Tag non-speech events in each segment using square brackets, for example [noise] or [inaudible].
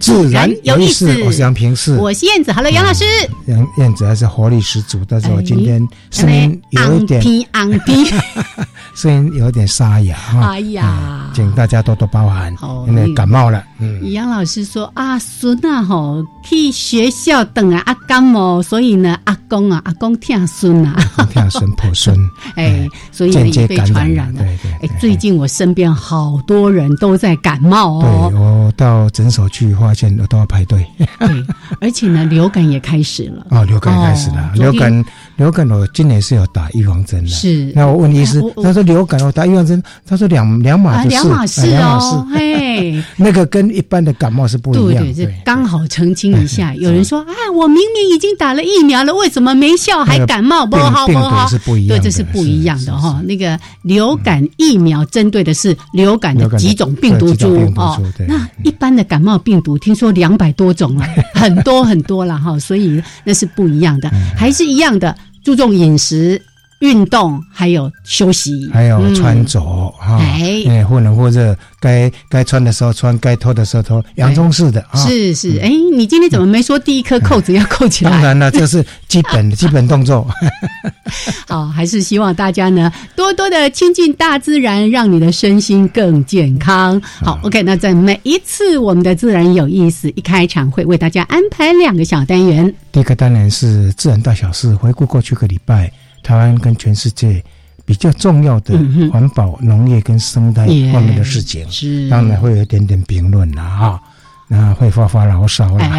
自然有意思，我是杨平是，我是燕子。Hello，杨老师。杨燕子还是活力十足，但是我今天声音有一点昂低，[laughs] 声音有点沙哑哈。哎呀，请大家多多包涵，因为感冒了。嗯，杨老师说啊，孙啊吼去学校等啊，阿感冒，所以呢，阿公啊，阿公听孙啊，听孙婆孙，[laughs] 哎，所以也被传染了。对对。哎，最近我身边好多人都在感冒哦。对，我到诊所去发现都要排队。[laughs] 对，而且呢，流感也开始了。哦，流感开始了，流感。流感我今年是有打预防针的，是。那我问医师，他说流感我打预防针，他说两两码事，两码事哦，嘿，[laughs] 那个跟一般的感冒是不一样。对对，刚好澄清一下，有人说，啊，我明明已经打了疫苗了，为什么没效还感冒？不好不好，对，这是不一样的哈。那个流感疫苗针对的是流感的几种病毒株哦，那一般的感冒病毒听说两百多种 [laughs] 了，很多很多了哈，所以那是不一样的，还是一样的。注重饮食、运动，还有休息，还有穿着哈，哎，或冷或热。该该穿的时候穿，该脱的时候脱，洋葱式的啊。是是，哎，你今天怎么没说第一颗扣子要 [laughs] 扣起来？当然了，这是基本的 [laughs] 基本动作。好，还是希望大家呢多多的亲近大自然，让你的身心更健康。好，OK，那在每一次我们的自然有意思一开场会为大家安排两个小单元。第一个单元是自然大小事，回顾过去个礼拜台湾跟全世界。比较重要的环保、农业跟生态方面的事情，是当然会有一点点评论了哈。那会发发牢骚了，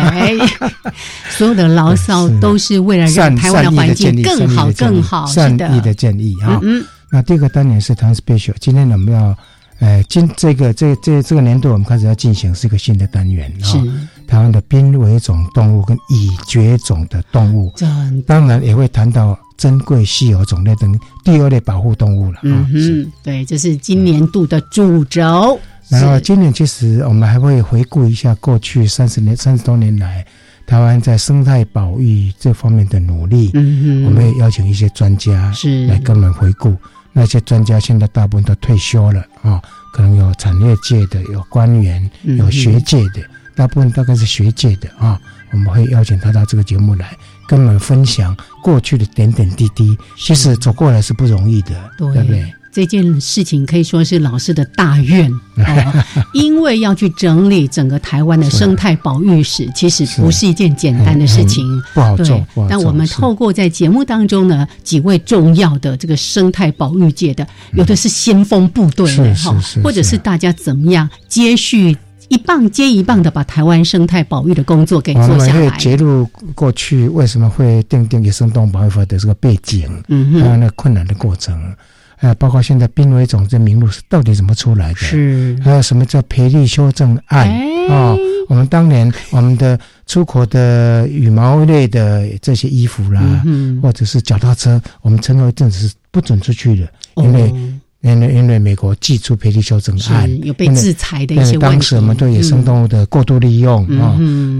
[laughs] 所有的牢骚都是为了让台湾的环境更好、更好。善意的建议哈。那第二个单元是谈 special，今天我们要，呃，今这个这这这个年度我们开始要进行是一个新的单元哈。台湾的濒危种动物跟已绝种的动物，当然也会谈到。珍贵稀有种类等第二类保护动物了。嗯哼，对，这是今年度的主轴。然后今年其实我们还会回顾一下过去三十年、三十多年来台湾在生态保育这方面的努力。嗯哼，我们也邀请一些专家是来跟我们回顾。那些专家现在大部分都退休了啊，可能有产业界的、有官员、有学界的，大部分大概是学界的啊。我们会邀请他到这个节目来。跟我们分享过去的点点滴滴，其实走过来是不容易的，对不对？这件事情可以说是老师的大愿，[laughs] 因为要去整理整个台湾的生态保育史，其实不是一件简单的事情，不好做。但我们透过在节目当中呢，几位重要的这个生态保育界的，有的是先锋部队的哈，或者是大家怎么样接续。一棒接一棒的把台湾生态保育的工作给做下来。我们会揭露过去为什么会定定野生动物保育法的这个背景，嗯，还有那困难的过程，还有包括现在濒危种这名录是到底怎么出来的？是，还有什么叫赔率修正案？啊，我们当年我们的出口的羽毛类的这些衣服啦，或者是脚踏车，我们曾有一阵子是不准出去的，因为。因为因为美国寄出赔率修正案，有被制裁的一些当时我们对野生动物的过度利用啊，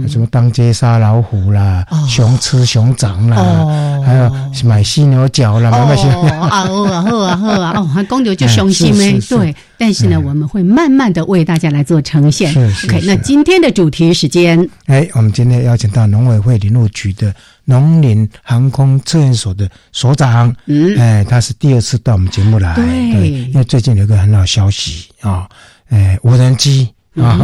什么当街杀老虎啦，熊吃熊掌啦，还有买犀牛角啦，买那些。啊，好啊好啊好啊，哦，还公牛就雄心没对。但是呢，我们会慢慢的为大家来做呈现。OK，那今天的主题时间，哎，我们今天邀请到农委会林务局的农林航空测验所的所长，嗯，哎，他是第二次到我们节目来，对，因为最近有一个很好消息啊，哎，无人机啊，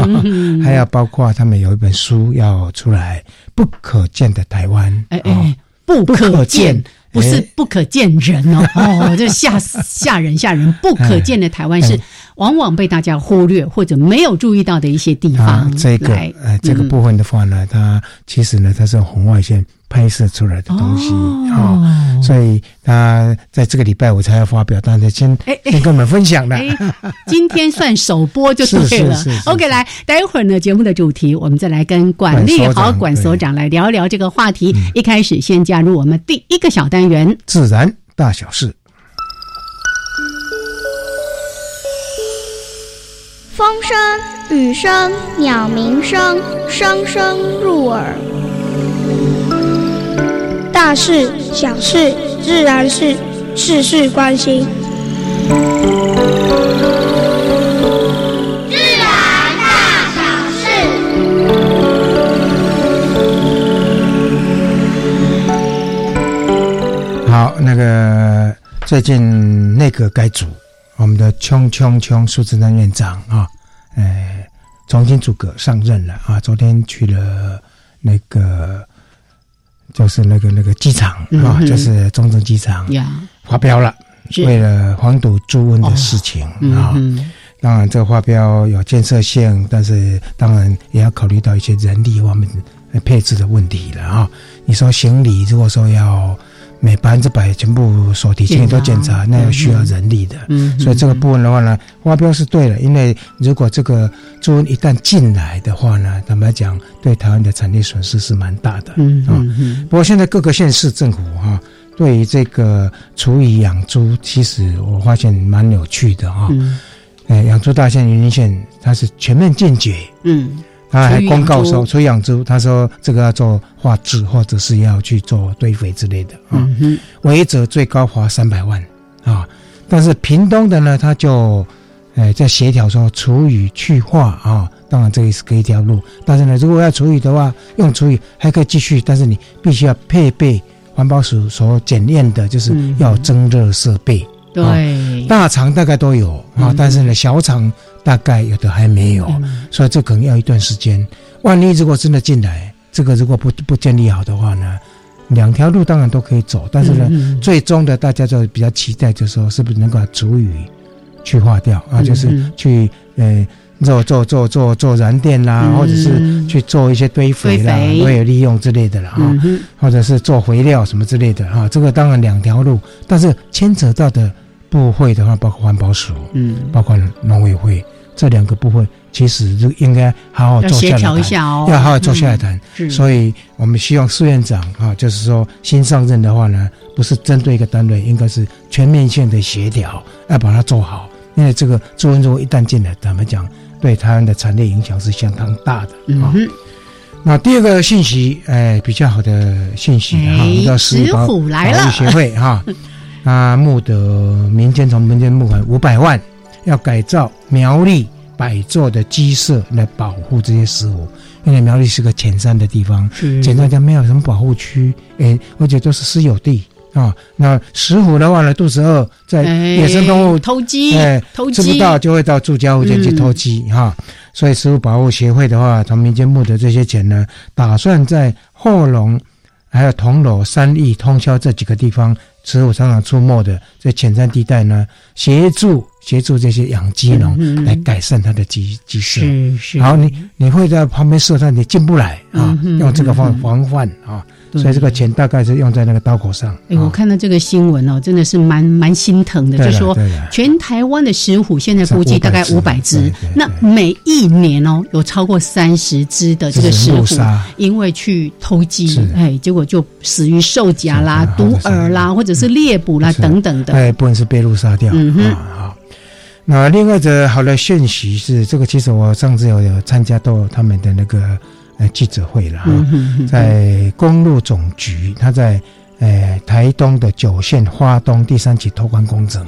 还要包括他们有一本书要出来，《不可见的台湾》。哎哎，不可见。不是不可见人哦，[laughs] 哦，这吓吓人吓人！不可见的台湾是往往被大家忽略或者没有注意到的一些地方。这个呃，这个部分的话呢，它其实呢，它是红外线。拍摄出来的东西啊，所以他在这个礼拜我才要发表，大家先先跟我们分享的。今天算首播就对了。OK，来，待会儿呢，节目的主题我们再来跟管立豪管所长来聊一聊这个话题。一开始先加入我们第一个小单元——自然大小事。风声、雨声、鸟鸣声，声声入耳。大事小事自然是事事关心。自然大小事。好，那个最近内阁改组，我们的冲冲冲苏志丹院长啊，哎，重新组阁上任了啊，昨天去了那个。就是那个那个机场啊，就是中正机场发飙了，为了黄赌猪瘟的事情啊。当然，这个发飙有建设性，但是当然也要考虑到一些人力方面配置的问题了啊。你说行李，如果说要。每百分之百全部所提前都检查，那要需要人力的，所以这个部分的话呢，发标是对的。因为如果这个猪瘟一旦进来的话呢，坦白讲，对台湾的产业损失是蛮大的啊。不过现在各个县市政府哈，对于这个处理养猪，其实我发现蛮有趣的哈。哎，养猪大县、云林县，它是全面禁绝。嗯。他还公告说，出养猪，他说这个要做化质，或者是要去做堆肥之类的啊。违者最高罚三百万啊。但是屏东的呢，他就哎在协调说处理去化啊。当然这也是可以一条路，但是呢，如果要处理的话，用处理还可以继续，但是你必须要配备环保署所检验的，就是要增热设备。对，大厂大概都有啊，但是呢，小厂。大概有的还没有，所以这可能要一段时间。万一如果真的进来，这个如果不不建立好的话呢，两条路当然都可以走，但是呢，最终的大家就比较期待，就是说是不是能够把主语去化掉啊？就是去呃做做做做做燃电啦，或者是去做一些堆肥啦，也有利用之类的了啊，或者是做肥料什么之类的啊。这个当然两条路，但是牵扯到的部会的话，包括环保署，嗯，包括农委会。这两个部分其实就应该好好坐下来谈，要好好坐下来谈。所以我们希望苏院长啊，就是说新上任的话呢，不是针对一个单位，应该是全面性的协调，要把它做好。因为这个朱文如一旦进来，咱们讲对台湾的产业影响是相当大的啊。那第二个信息，哎，比较好的信息哈，我们叫石虎来了协会哈，[laughs] 啊募得民间从民间募款五百万。要改造苗栗百座的鸡舍来保护这些石虎，因为苗栗是个浅山的地方，浅山家没有什么保护区，哎，而且都是私有地啊。那石虎的话呢，肚子饿，在野生动物偷鸡，哎，吃不到就会到住家附近去偷鸡哈。所以食虎保护协会的话，从民间募的这些钱呢，打算在后龙、还有铜锣、三义、通宵这几个地方，石虎常常出没的在浅山地带呢，协助。协助这些养鸡农来改善它的鸡鸡舍，然后你你会在旁边设，站你进不来啊，用这个防防范啊。所以这个钱大概是用在那个刀口上。哎，我看到这个新闻哦，真的是蛮蛮心疼的。就说全台湾的石虎现在估计大概五百只，那每一年哦有超过三十只的这个石虎，因为去偷鸡，哎，结果就死于兽夹啦、毒饵啦，或者是猎捕啦等等的。哎，不能是被路杀掉。嗯哼，好。那另外的好的讯息是，这个其实我上次有有参加到他们的那个。呃，记者会了哈，在公路总局，他在呃台东的九线花东第三期拓宽工程，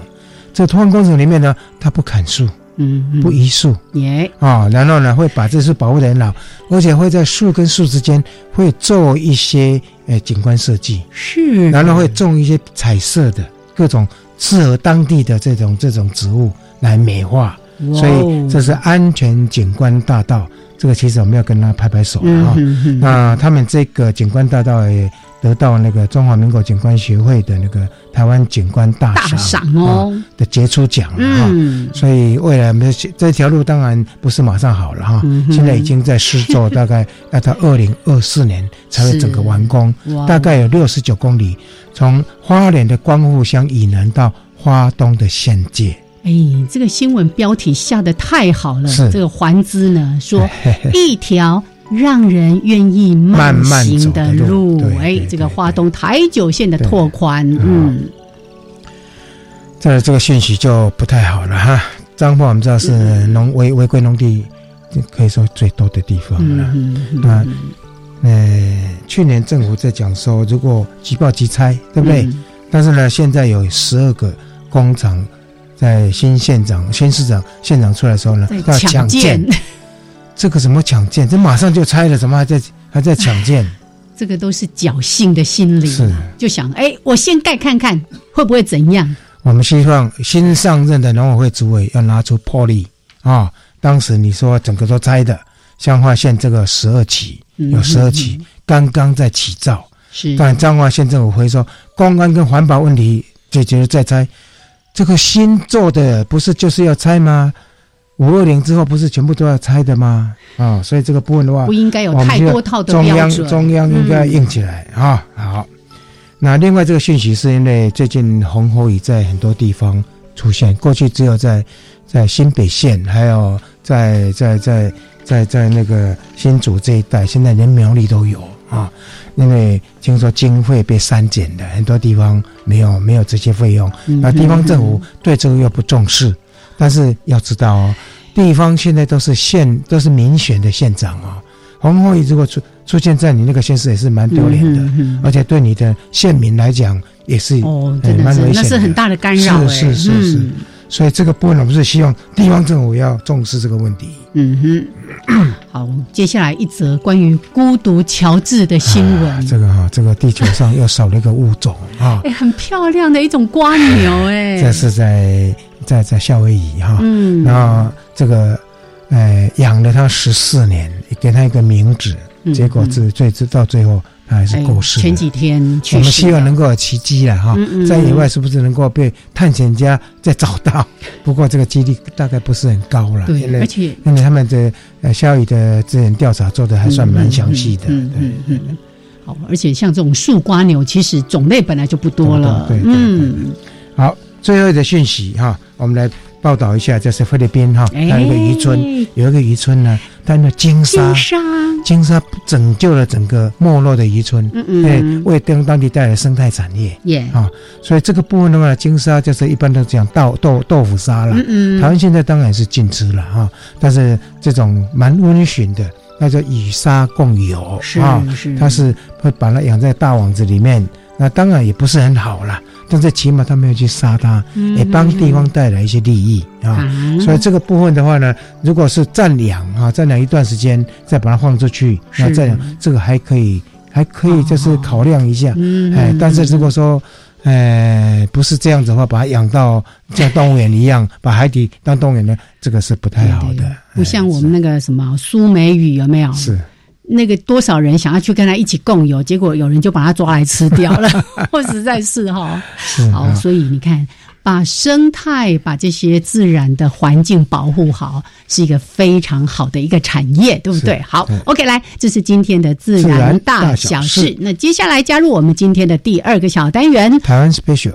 这拓宽工程里面呢，他不砍树，嗯，不移树，耶，啊，然后呢会把这树保护的很好，而且会在树跟树之间会做一些呃景观设计，是，然后会种一些彩色的各种适合当地的这种这种植物来美化。所以这是安全景观大道。这个其实我们要跟他拍拍手了哈。那他们这个景观大道也得到那个中华民国景观协会的那个台湾景观大赏哦的杰出奖哈。所以未来我们这条路当然不是马上好了哈，现在已经在施作，大概要到二零二四年才会整个完工。大概有六十九公里，从花莲的光复乡以南到花东的县界。哎，这个新闻标题下的太好了。这个环资呢说 [laughs] 一条让人愿意慢行的路。哎，这个华东台九线的拓宽，嗯，这这个讯息就不太好了哈。彰化我们知道是农违违规农地，可以说最多的地方了。那呃，去年政府在讲说，如果即报即拆，对不对？但是呢，现在有十二个工厂。在新县长、新市长、县长出来的时候呢，要抢建，[laughs] 这个怎么抢建？这马上就拆了，怎么还在还在抢建？这个都是侥幸的心理，是就想哎，我先盖看看会不会怎样。我们希望新上任的农委会主委要拿出魄力啊！当时你说整个都拆的，彰化县这个十二起有十二起刚刚在起造，是但彰化县政府会说公安跟环保问题解决了再拆。这个新做的不是就是要拆吗？五二零之后不是全部都要拆的吗？啊，所以这个部分的话，不应该有太多套的中央中央应该硬起来啊！好，那另外这个讯息是因为最近红火雨在很多地方出现，过去只有在在新北县，还有在在在在在那个新竹这一带，现在连苗栗都有啊。因为听说经费被删减的，很多地方没有没有这些费用，那地方政府对这个又不重视。但是要知道哦，地方现在都是县都是民选的县长哦，红火雨如果出出现在你那个县市也是蛮丢脸的，而且对你的县民来讲也是哦，真的是那是很大的干扰，是是是是。所以这个部分我们是希望地方政府要重视这个问题。嗯哼，[clears throat] 好，接下来一则关于孤独乔治的新闻。这个哈，这个地球上又少了一个物种啊！[laughs] 哎，很漂亮的一种瓜牛 [laughs] 哎。这是在在在夏威夷哈，嗯，然后这个呃养了它十四年，给它一个名字，结果最最直到最后。还是过世。前几天，我们希望能够有奇迹了哈，在野外是不是能够被探险家再找到？[laughs] 不过这个几率大概不是很高了。对，而且因为他们的呃夏雨的资源调查做的还算蛮详细的。嗯嗯嗯。好，而且像这种树瓜牛，其实种类本来就不多了。对嗯。好，最后的讯息哈，我们来报道一下，就是菲律宾哈，有一个渔村，有一个渔村呢，它的金沙。金沙。拯救了整个没落的渔村，对，为当当地带来生态产业，啊，所以这个部分的话，金沙就是一般都讲豆豆豆腐沙了。嗯嗯台湾现在当然是禁吃了哈，但是这种蛮温驯的，那叫以沙共游啊，它是会把它养在大网子里面，那当然也不是很好啦。但是起码他没有去杀它，也帮地方带来一些利益啊。所以这个部分的话呢，如果是暂养啊，暂养一段时间再把它放出去，那这样这个还可以，还可以就是考量一下。哎，但是如果说，呃，不是这样子的话，把它养到像动物园一样，[laughs] 把海底当动物园呢，这个是不太好的。不像我们那个什么苏梅雨有没有？是。那个多少人想要去跟他一起共游，结果有人就把他抓来吃掉了，[laughs] 我实在是哈。好，所以你看，把生态、把这些自然的环境保护好，是一个非常好的一个产业，对不对？好，OK，来，这是今天的自然大小事。那接下来加入我们今天的第二个小单元，台湾 Special。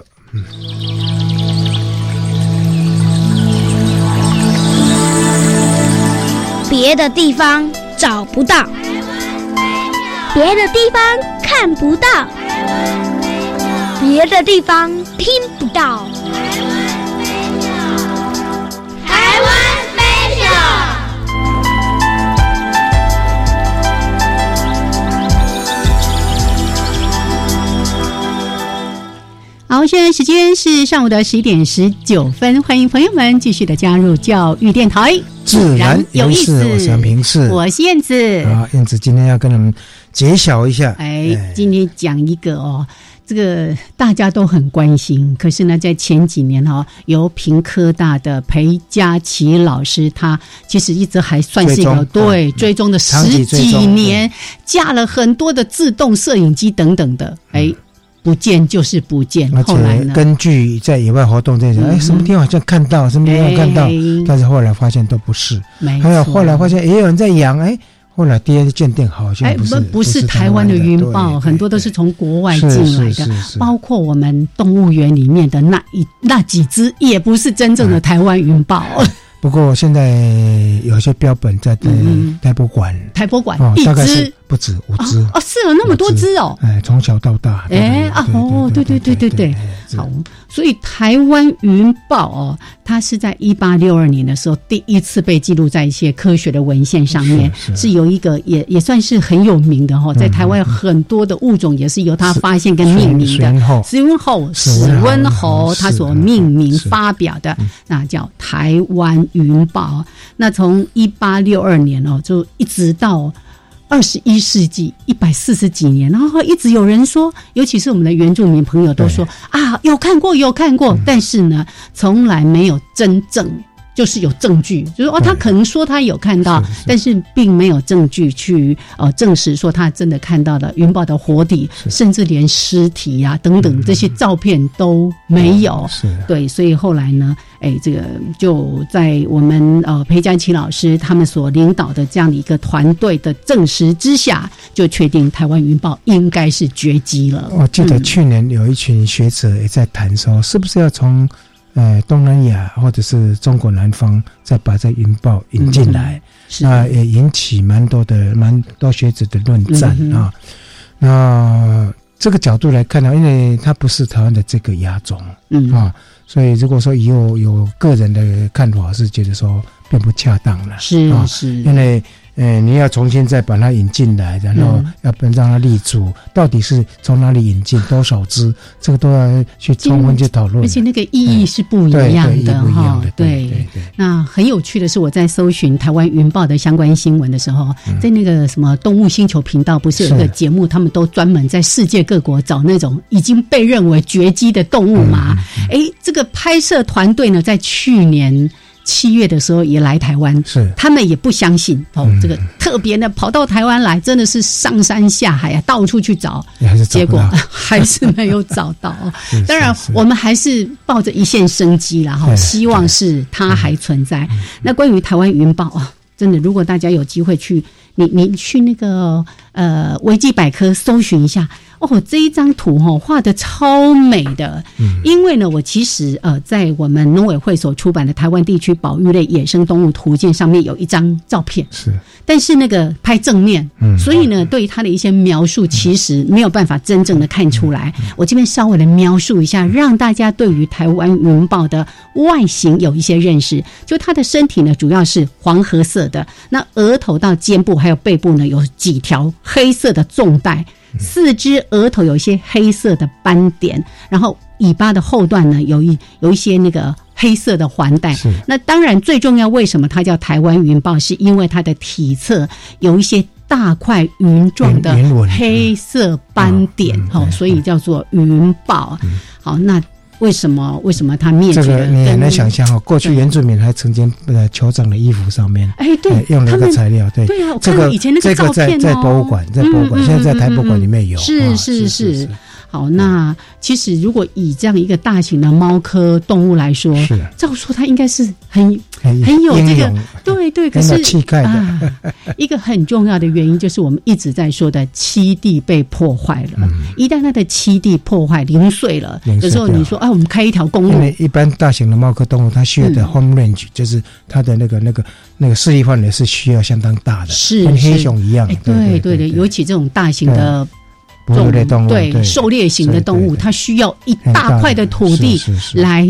别的地方找不到。别的地方看不到，别的地方听不到。台湾 special。好，现在时间是上午的十一点十九分，欢迎朋友们继续的加入教育电台。自然有意思，我是杨平次，我是燕子。啊，燕子今天要跟你们揭晓一下。哎，今天讲一个哦。这个大家都很关心。可是呢，在前几年哈，由平科大的裴佳琪老师，他其实一直还算是一个对追踪的十几年，架了很多的自动摄影机等等的，哎。不见就是不见，后来呢？根据在野外活动这种，哎，什么地方好像看到，什么地方看到，但是后来发现都不是。还有后来发现也有人在养，哎，后来 DNA 鉴定好像不是不是台湾的云豹，很多都是从国外进来的，包括我们动物园里面的那一那几只，也不是真正的台湾云豹。不过现在有些标本在台博馆，台博馆一只。不止五只哦，是有那么多只哦！哎，从小到大，哎啊哦，对对对对对，好，所以台湾云豹哦，它是在一八六二年的时候第一次被记录在一些科学的文献上面，是有一个也也算是很有名的哈，在台湾很多的物种也是由它发现跟命名的。史温侯，史温侯它所命名发表的，那叫台湾云豹。那从一八六二年哦，就一直到。二十一世纪一百四十几年，然后一直有人说，尤其是我们的原住民朋友都说啊，有看过，有看过，但是呢，从来没有真正。就是有证据，就是哦，他可能说他有看到，但是并没有证据去呃证实说他真的看到了云豹的活体，甚至连尸体呀等等这些照片都没有。是，对，所以后来呢，哎，这个就在我们呃裴佳琪老师他们所领导的这样的一个团队的证实之下，就确定台湾云豹应该是绝迹了。我记得去年有一群学者也在谈说，是不是要从。呃，东南亚或者是中国南方，再把这云豹引进来，那也引起蛮多的蛮多学者的论战啊。那这个角度来看呢，因为它不是台湾的这个亚种嗯啊，所以如果说以后有个人的看法，是觉得说并不恰当了，是是，因为。哎，你要重新再把它引进来，然后要不让它立足，到底是从哪里引进，多少只，这个都要去充分去讨论。而且那个意义是不一样的哈。对对对。那很有趣的是，我在搜寻台湾云豹的相关新闻的时候，在那个什么动物星球频道，不是有一个节目，他们都专门在世界各国找那种已经被认为绝迹的动物嘛？哎，这个拍摄团队呢，在去年。七月的时候也来台湾，是他们也不相信哦，这个特别的跑到台湾来，真的是上山下海啊，到处去找，结果 [laughs] 还是没有找到。[laughs] 当然，我们还是抱着一线生机然后希望是它还存在。那关于台湾云豹啊，真的，如果大家有机会去，你你去那个呃维基百科搜寻一下。哦，这一张图哈画的超美的，因为呢，我其实呃在我们农委会所出版的《台湾地区保育类野生动物图鉴》上面有一张照片，是，但是那个拍正面，嗯，所以呢，对于它的一些描述其实没有办法真正的看出来。我这边稍微的描述一下，让大家对于台湾云豹的外形有一些认识。就它的身体呢，主要是黄褐色的，那额头到肩部还有背部呢，有几条黑色的纵带。四肢额头有一些黑色的斑点，然后尾巴的后段呢，有一有一些那个黑色的环带。那当然最重要，为什么它叫台湾云豹？是因为它的体侧有一些大块云状的黑色斑点，哦，所以叫做云豹。好，那。为什么？为什么他灭绝？这个你很难想象哦。过去原住民还曾经呃酋长的衣服上面，哎，对，用了一个材料，对，对啊，这个以前那个照片在在博物馆，在博物馆，现在在台博物馆里面有，是是是。好，那其实如果以这样一个大型的猫科动物来说，是。照说它应该是很很有这个，对对，可是气概啊，一个很重要的原因就是我们一直在说的栖地被破坏了。一旦它的栖地破坏零碎了，有时候你说啊，我们开一条公路，因为一般大型的猫科动物它需要的 home range 就是它的那个那个那个势力范围是需要相当大的，是跟黑熊一样。对对对，尤其这种大型的。哺乳类动物对狩猎型的动物，它需要一大块的土地来，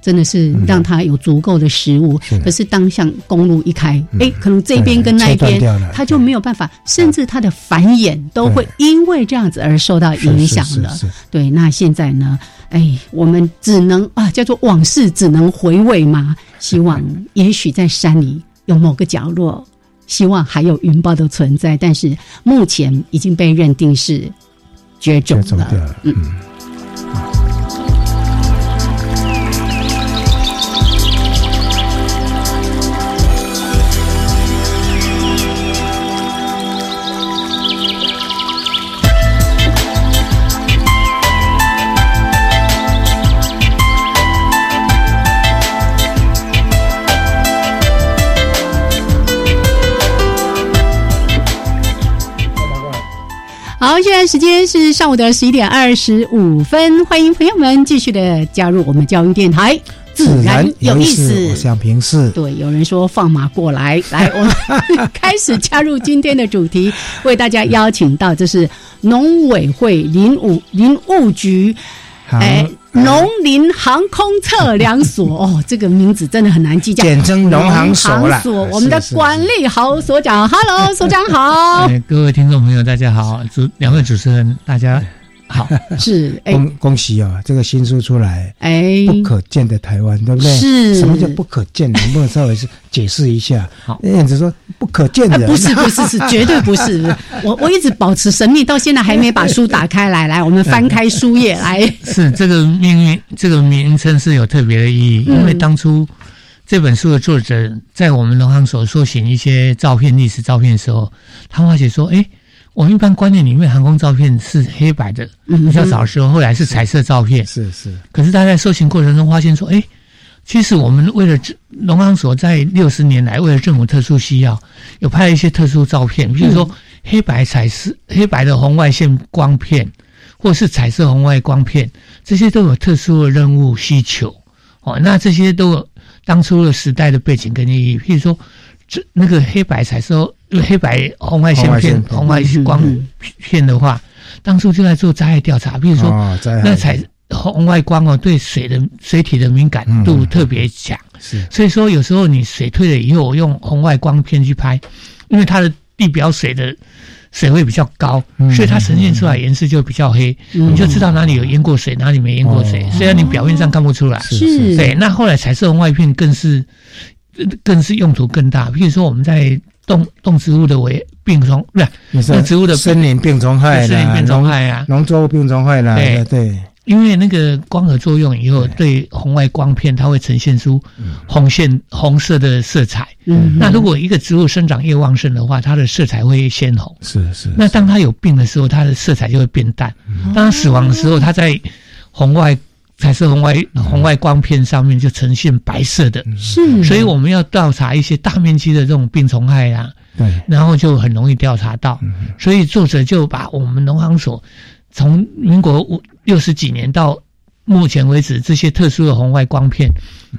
真的是让它有足够的食物。可是当像公路一开，哎，可能这边跟那边它就没有办法，甚至它的繁衍都会因为这样子而受到影响了。对，那现在呢？哎，我们只能啊，叫做往事只能回味嘛。希望 [laughs] 也许在山里有某个角落，希望还有云豹的存在，但是目前已经被认定是。接种。走掉了。嗯好，现在时间是上午的十一点二十五分，欢迎朋友们继续的加入我们教育电台，自然有意思。我想平视。对，有人说放马过来，来，我们 [laughs] 开始加入今天的主题，为大家邀请到，这是农委会林务林务局，哎。农林航空测量所 [laughs] 哦，这个名字真的很难记，简称农航所了。我们的管理好所长，Hello，所长好。[laughs] 各位听众朋友，大家好，主两位主持人，大家。好，[laughs] 是恭恭喜啊！这个新书出来，哎，不可见的台湾，对不对？是，什么叫不可见？能不能稍微是解释一下？好，燕子说不可见的，不是，不是，是 [laughs] 绝对不是。我我一直保持神秘，到现在还没把书打开来。来，[laughs] 我们翻开书页来。是这个命运，这个名称是有特别的意义，因为当初这本书的作者在我们农行所搜寻一些照片、历史照片的时候，他发现说，哎。我们一般观念里面，航空照片是黑白的，比较早的时候，后来是彩色照片。是是。可是他在搜寻过程中发现说，哎，其实我们为了农行所在六十年来为了政府特殊需要，有拍了一些特殊照片，比如说黑白彩色、黑白的红外线光片，或是彩色红外光片，这些都有特殊的任务需求。哦，那这些都有当初的时代的背景跟意义。譬如说，这那个黑白彩色。黑白红外线片、红外光片的话，当初就在做灾害调查。比如说，那彩红外光哦，对水的水体的敏感度特别强。是，所以说有时候你水退了以后，我用红外光片去拍，因为它的地表水的水位比较高，所以它呈现出来颜色就比较黑，你就知道哪里有淹过水，哪里没淹过水。虽然你表面上看不出来，是对。那后来彩色红外片更是更是用途更大。比如说我们在动动植物的为病虫，不是动植物的森林病虫害森林病虫害啊，农作物病虫害啦，对对。因为那个光合作用以后，对红外光片它会呈现出红线红色的色彩。嗯，那如果一个植物生长越旺盛的话，它的色彩会鲜红。是是。那当它有病的时候，它的色彩就会变淡。当它死亡的时候，它在红外。彩色红外红外光片上面就呈现白色的，是，所以我们要调查一些大面积的这种病虫害啊，对，然后就很容易调查到，所以作者就把我们农行所从民国五六十几年到目前为止这些特殊的红外光片，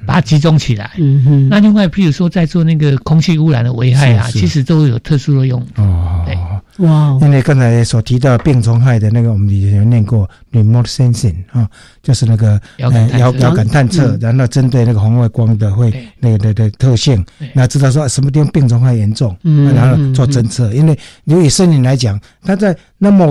把它集中起来。嗯哼，那另外譬如说在做那个空气污染的危害啊，其实都有特殊的用。哦，对。哇！因为刚才所提到病虫害的那个，我们以前念过 remote sensing 啊，就是那个遥遥遥感探测，然后针对那个红外光的会那个的的特性，那知道说什么地方病虫害严重，然后做侦测。因为由于森林来讲，它在那么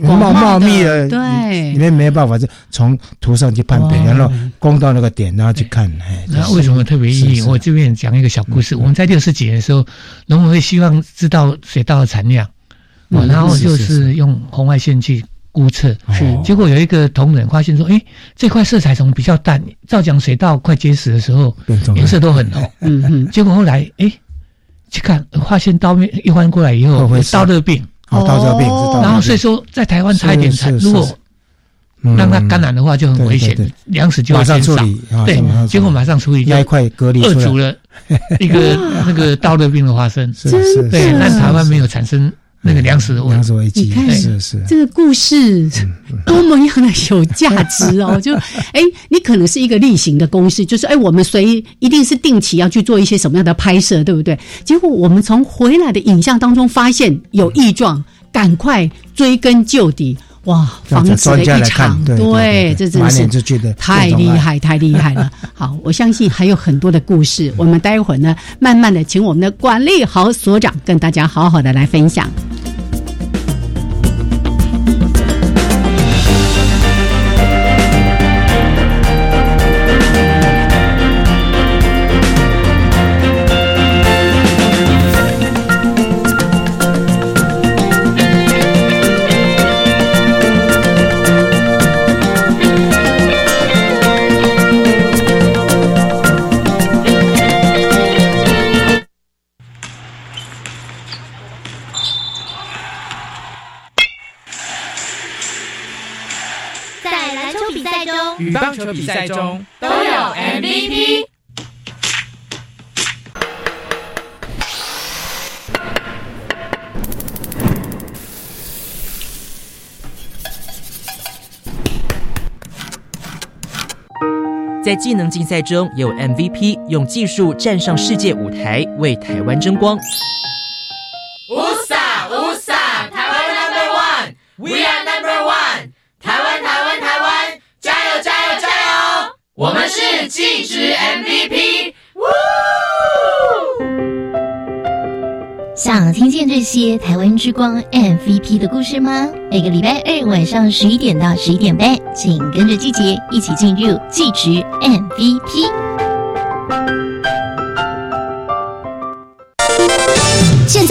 茂茂密的，对，里面没有办法就从图上去判别，然后攻到那个点，然后去看。那为什么特别意义？我这边讲一个小故事。我们在六十几年的时候，农委会希望知道水稻的产量。然后就是用红外线去估测，结果有一个同仁发现说：“哎，这块色彩从比较淡，照讲水稻快结实的时候，颜色都很红。[laughs] ”嗯嗯。结果后来哎，去看发现刀面一翻过来以后，刀热病，刀热病。然后所以说在台湾差一点产，如果让它感染的话就很危险，粮食就要减少。对，结果马上处理，一块隔离出来，了一个 [laughs] 那个刀热病的发生。是是。对，但台湾没有产生。那个粮食粮食危机，是是这个故事多么样的有价值哦！[laughs] 就哎，你可能是一个例行的公式，就是哎，我们随一定是定期要去做一些什么样的拍摄，对不对？结果我们从回来的影像当中发现有异状，赶快追根究底。哇，防止了一场，对，这真是太厉害，太厉害了。[laughs] 好，我相信还有很多的故事，我们待会儿呢，慢慢的请我们的管理好所长跟大家好好的来分享。比赛中。都有 mvp 在技能竞赛中有 mvp 用技术站上世界舞台为台湾争光。我们是技职 MVP 呜。想听见这些台湾之光 MVP 的故事吗？每个礼拜二晚上十一点到十一点半，请跟着季节一起进入季职 MVP。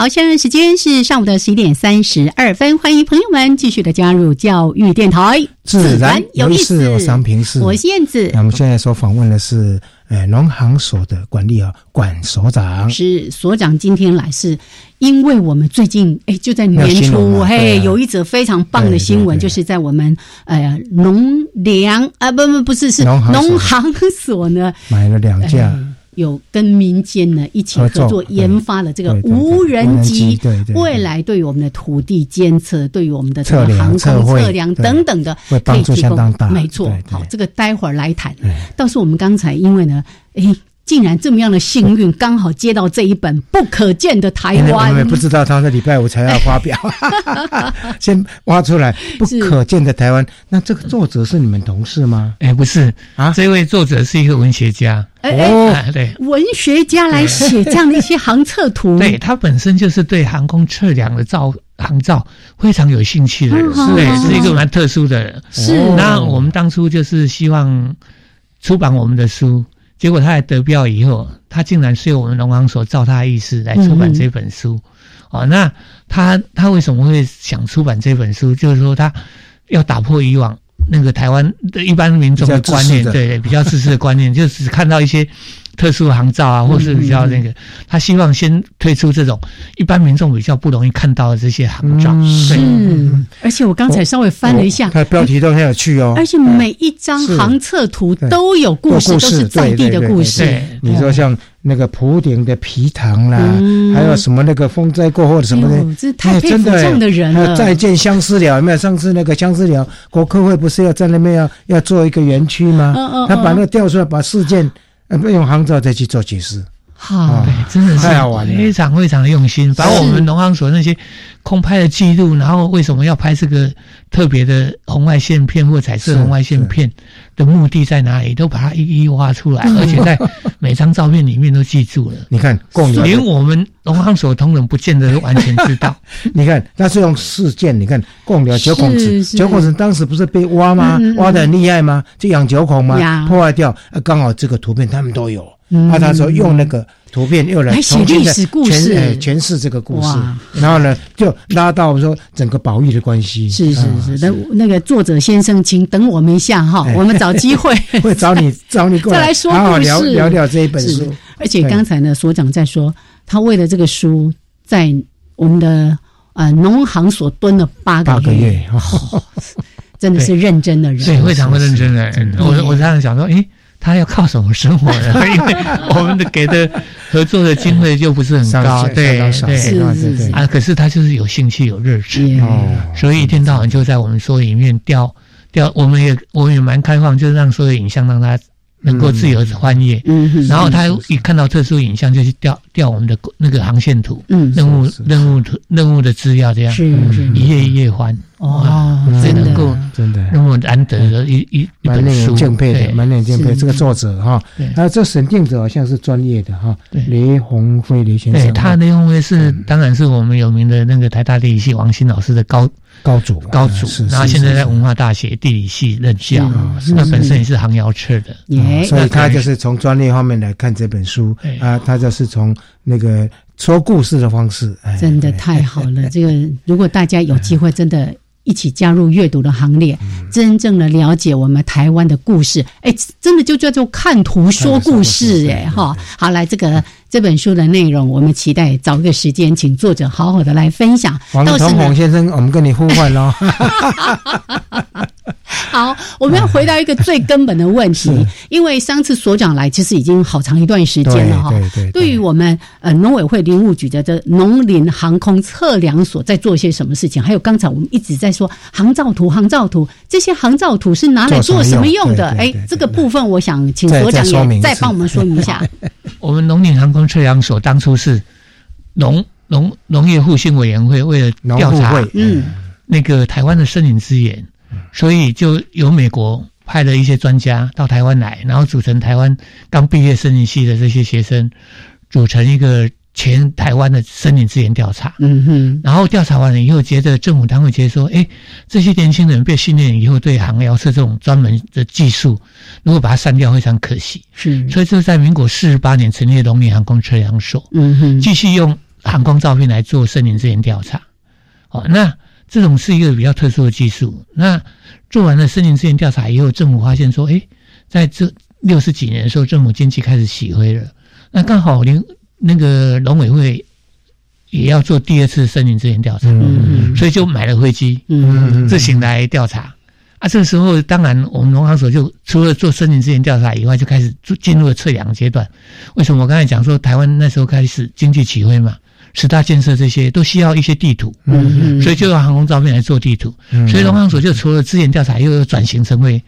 好，现在时间是上午的十一点三十二分，欢迎朋友们继续的加入教育电台，自然有意思。我是杨平是，我是燕子。那我们现在所访问的是，呃，农行所的管理啊管所长。是所长今天来，是因为我们最近哎就在年初，嘿，有一则非常棒的新闻，就是在我们呃农粮啊不不不是是农行所呢买了两架。有跟民间呢一起合作研发了这个无人机，未来对于我们的土地监测、对于我们的这个航空测量等等的，可以提供。没错，好，这个待会儿来谈。倒是我们刚才因为呢，哎。竟然这么样的幸运，刚好接到这一本《不可见的台湾》。不知道他是礼拜五才要发表，[laughs] [laughs] 先挖出来《不可见的台湾》。那这个作者是你们同事吗？哎，不是啊，这位作者是一个文学家。哦，对，文学家来写这样的一些航测图。对他本身就是对航空测量的造航照非常有兴趣的人，对，是一个蛮特殊的人。是，那我们当初就是希望出版我们的书。结果他来得标以后，他竟然是由我们农行所照他的意思来出版这本书，哦，那他他为什么会想出版这本书？就是说他要打破以往那个台湾的一般民众的观念，对对，比较自私的观念，就只看到一些。特殊航照啊，或是比较那个，他希望先推出这种一般民众比较不容易看到的这些航照。是，而且我刚才稍微翻了一下，它标题都很有趣哦。而且每一张航测图都有故事，都是在地的故事。你说像那个普顶的皮塘啦，还有什么那个风灾过后的什么的，这太佩服这样的人了。再见相思了，有没有？上次那个相思了，国科会不是要在那边要要做一个园区吗？他把那个调出来，把事件。呃，不用航照再去做解释，好，对，真的是太好玩了，非常非常的用心，把我们农行所那些空拍的记录，然后为什么要拍这个特别的红外线片或彩色红外线片？的目的在哪里？都把它一一挖出来，而且在每张照片里面都记住了。你看，共有连我们农行所同仁不见得完全知道。[laughs] 你看，那是用事件。你看，共有九孔子，九孔子当时不是被挖吗？挖的很厉害吗？就养九孔吗？破坏掉，刚好这个图片他们都有。啊，他说用那个图片又来重新的诠诠释这个故事，然后呢，就拉到说整个宝玉的关系。是是是，那那个作者先生，请等我们一下哈，我们找机会。[laughs] 会找你找你过来，再来说好好聊聊聊这一本书。而且刚才呢，所长在说，他为了这个书，在我们的呃农行所蹲了八个月，真的是认真的人，对，非常认真的。我我这样想说，诶。他要靠什么生活呢？因为我们的给的合作的经费就不是很高，对对啊。可是他就是有兴趣有热忱，所以一天到晚就在我们所里面调调，我们也我们也蛮开放，就是让所有影像让它。能够自由翻页，嗯，然后他一看到特殊影像就去调调我们的那个航线图，嗯，任务任务图任务的资料这样，是一页一页翻，哦，真能够真的。那么难得的一一一本书，敬佩的，蛮令人敬佩。这个作者哈，啊，这审定者好像是专业的哈，雷鸿飞雷先生，对他雷鸿飞是当然是我们有名的那个台大地理系王鑫老师的高。高祖，高祖，然后现在在文化大学地理系任教，那本身也是航遥测的，所以他就是从专业方面来看这本书啊，他就是从那个说故事的方式，真的太好了。[laughs] 这个如果大家有机会，真的。一起加入阅读的行列，真正的了解我们台湾的故事。哎，真的就叫做看图说故事，哎，哈。好，来这个这本书的内容，我们期待找个时间，请作者好好的来分享。王腾宏先生，我们跟你呼唤喽。[laughs] [laughs] 好，我们要回到一个最根本的问题，[laughs] 因为上次所长来，其实已经好长一段时间了哈。对对。对于我们呃农委会林务局的这农林航空测量所在做些什么事情，还有刚才我们一直在说航照图、航照图，这些航照图是拿来做什么用的？哎，这个部分我想请所长也再帮我们说明一下。[laughs] 我们农林航空测量所当初是农农农业复兴委员会为了调查，嗯，那个台湾的森林资源。所以就由美国派了一些专家到台湾来，然后组成台湾刚毕业森林系的这些学生，组成一个全台湾的森林资源调查。嗯哼。然后调查完了以后，接着政府单位觉得说，哎，这些年轻人被训练以后，对航遥测这种专门的技术，如果把它删掉，非常可惜。是。所以就在民国四十八年成立农林航空测量所。嗯哼。继续用航空照片来做森林资源调查。哦，那。这种是一个比较特殊的技术。那做完了森林资源调查以后，政府发现说，哎，在这六十几年的时候，政府经济开始起飞了。那刚好连那个农委会也要做第二次森林资源调查，所以就买了飞机，自行来调查。啊，这个时候当然我们农行所就除了做森林资源调查以外，就开始进入了测量阶段。为什么我刚才讲说台湾那时候开始经济起飞嘛？十大建设这些都需要一些地图，嗯，所以就用航空照片来做地图。所以农航所就除了资源调查，又有转型成为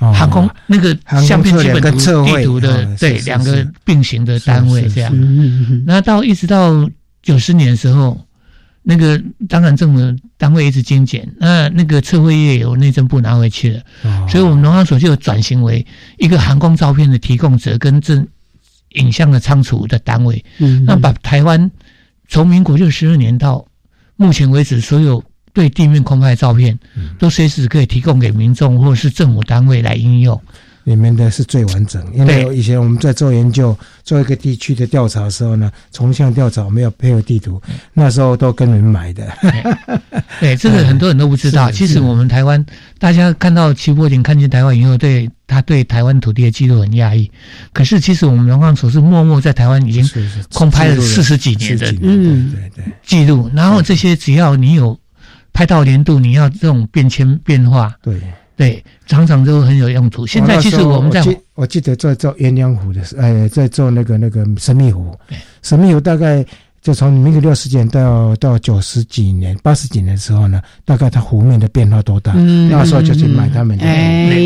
航空那个相片基本图地图的，对，两个并行的单位这样。那到一直到九十年的时候，那个当然政府单位一直精简，那那个测绘业由内政部拿回去了，所以我们农航所就转型为一个航空照片的提供者跟正影像的仓储的单位。嗯，那把台湾。从民国六十二年到目前为止，所有对地面空拍照片，都随时可以提供给民众或是政府单位来应用。里面的是最完整，因为以前我们在做研究、做一个地区的调查的时候呢，从向调查，没有配合地图，那时候都跟人买的。对，这个 [laughs] 很多人都不知道。其实我们台湾，大家看到齐柏林看见台湾以后，对他对台湾土地的记录很压抑。可是其实我们龙航所是默默在台湾已经空拍了四十几年的嗯对对记录，然后这些只要你有拍到年度，你要这种变迁变化，对。对，常常都很有用处。现在其实我们在，我记得在做鸳鸯湖的时，哎，在做那个那个神秘湖。神秘湖大概就从民国六十年到到九十几年、八十几年的时候呢，大概它湖面的变化多大？那时候就去买他们的，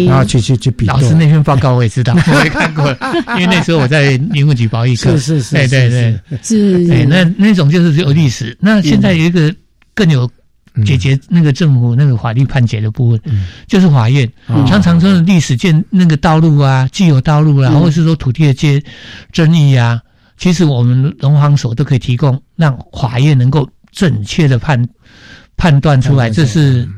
然后去去去比。老师那篇报告我也知道，我也看过，[laughs] 因为那时候我在林务局保育课。是是是，对对对，是。哎，那那种就是有历史。那现在有一个更有。解决那个政府那个法律判决的部分，就是法院。像长春的历史建那个道路啊，既有道路啊，或者是说土地的建争议啊，其实我们农行所都可以提供，让法院能够准确的判判断出来，这是。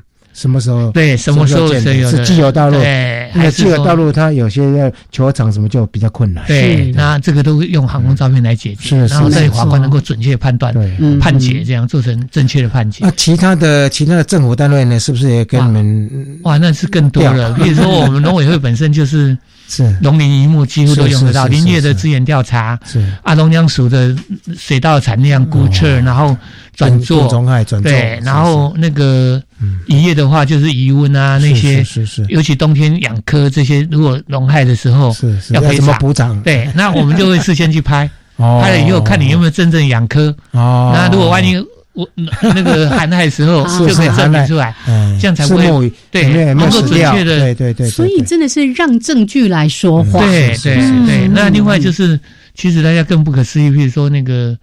什么时候？对，什么时候是既有道路？对，那既有道路，它有些要球场什么就比较困难。对，那这个都用航空照片来解决，然后在法官能够准确判断、判决，这样做成正确的判决。那其他的其他的政府单位呢？是不是也跟你们？哇，那是更多了。[laughs] 比如说，我们农委会本身就是。是。农林渔牧几乎都用得到林业的资源调查，是阿龙江属的水稻产量估测，然后转做对，然后那个渔业的话就是渔温啊那些，是是，尤其冬天养科这些，如果农害的时候是是。要怎么补涨？对，那我们就会事先去拍，[laughs] 拍了以后看你有没有真正养科。哦，那如果万一我那个 [laughs] 寒害时候就可以证明出来，这样才不会对能够准确的对对对。所以真的是让证据来说话。对对对。那另外就是，其实大家更不可思议，比如说那个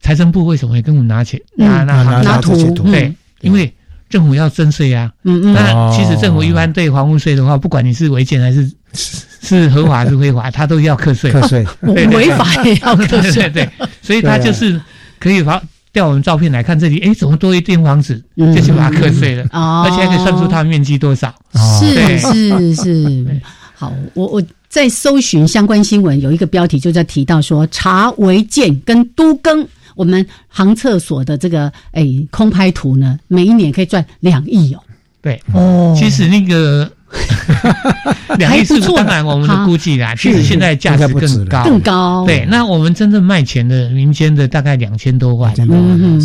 财政部为什么会跟我们拿钱拿拿拿图？对，因为政府要征税啊。嗯嗯。那其实政府一般对房屋税的话，不管你是违建还是 [laughs] 是合法还是非法，他都要课税。课税。[laughs] 违法也要课税。对。所以他就是可以把。调我们照片来看，这里哎，怎么多一间房子？就去把它课税了，而且还可以算出它面积多少。是是是，好，我我在搜寻相关新闻，有一个标题就在提到说，查违建跟都更，我们行厕所的这个哎空拍图呢，每一年可以赚两亿哦。对哦，其实那个。[laughs] 两亿是当然我们的估计啦，其实现在价值更高，更高。对，那我们真正卖钱的民间的大概两千多万，